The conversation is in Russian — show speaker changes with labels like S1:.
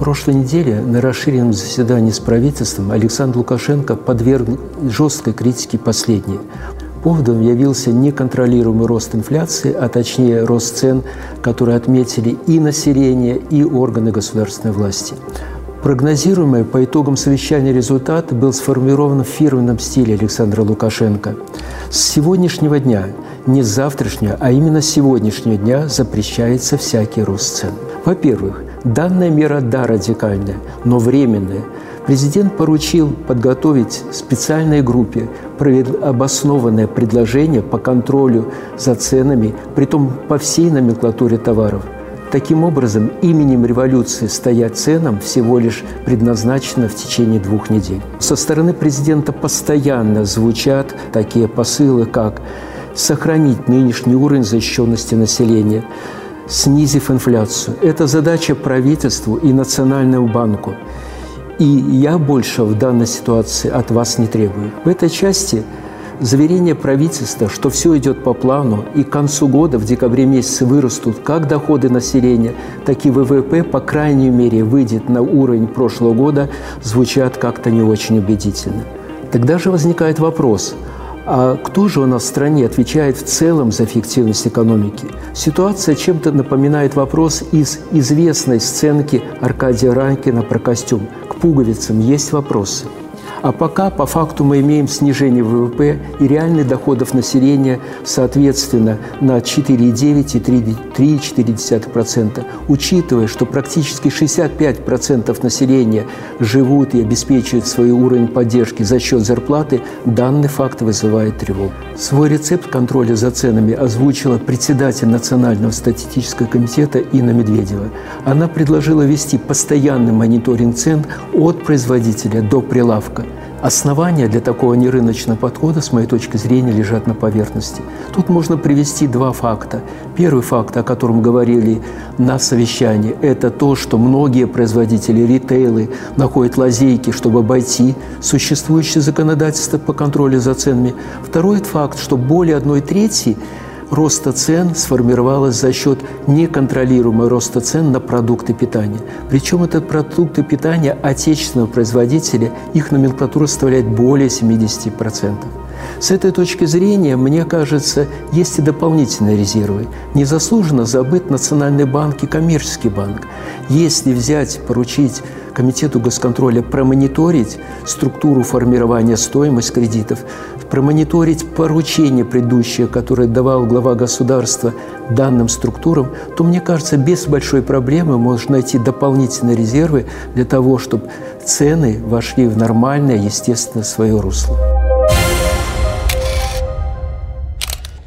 S1: прошлой неделе на расширенном заседании с правительством Александр Лукашенко подверг жесткой критике последнее. Поводом явился неконтролируемый рост инфляции, а точнее рост цен, который отметили и население, и органы государственной власти. Прогнозируемый по итогам совещания результат был сформирован в фирменном стиле Александра Лукашенко. С сегодняшнего дня, не с завтрашнего, а именно с сегодняшнего дня запрещается всякий рост цен. Во-первых, данная мера, да, радикальная, но временная. Президент поручил подготовить специальной группе обоснованное предложение по контролю за ценами, притом по всей номенклатуре товаров – Таким образом, именем революции стоять ценам всего лишь предназначено в течение двух недель. Со стороны президента постоянно звучат такие посылы, как сохранить нынешний уровень защищенности населения, снизив инфляцию. Это задача правительству и Национальному банку. И я больше в данной ситуации от вас не требую. В этой части Заверение правительства, что все идет по плану, и к концу года, в декабре месяце, вырастут как доходы населения, так и ВВП, по крайней мере, выйдет на уровень прошлого года, звучат как-то не очень убедительно. Тогда же возникает вопрос, а кто же у нас в стране отвечает в целом за эффективность экономики? Ситуация чем-то напоминает вопрос из известной сценки Аркадия Ранкина про костюм. К пуговицам есть вопросы – а пока по факту мы имеем снижение ВВП и реальных доходов населения, соответственно, на 4,9 и 3,4%, учитывая, что практически 65% населения живут и обеспечивают свой уровень поддержки за счет зарплаты, данный факт вызывает тревогу. Свой рецепт контроля за ценами озвучила председатель Национального статистического комитета Инна Медведева. Она предложила вести постоянный мониторинг цен от производителя до прилавка – Основания для такого нерыночного подхода, с моей точки зрения, лежат на поверхности. Тут можно привести два факта. Первый факт, о котором говорили на совещании, это то, что многие производители ритейлы находят лазейки, чтобы обойти существующее законодательство по контролю за ценами. Второй факт, что более одной трети роста цен сформировалась за счет неконтролируемого роста цен на продукты питания. Причем это продукты питания отечественного производителя, их номенклатура составляет более 70%. С этой точки зрения, мне кажется, есть и дополнительные резервы. Незаслуженно забыт Национальный банк и коммерческий банк. Если взять, поручить Комитету госконтроля промониторить структуру формирования стоимости кредитов, промониторить поручение предыдущее, которое давал глава государства данным структурам, то, мне кажется, без большой проблемы можно найти дополнительные резервы для того, чтобы цены вошли в нормальное, естественное свое русло.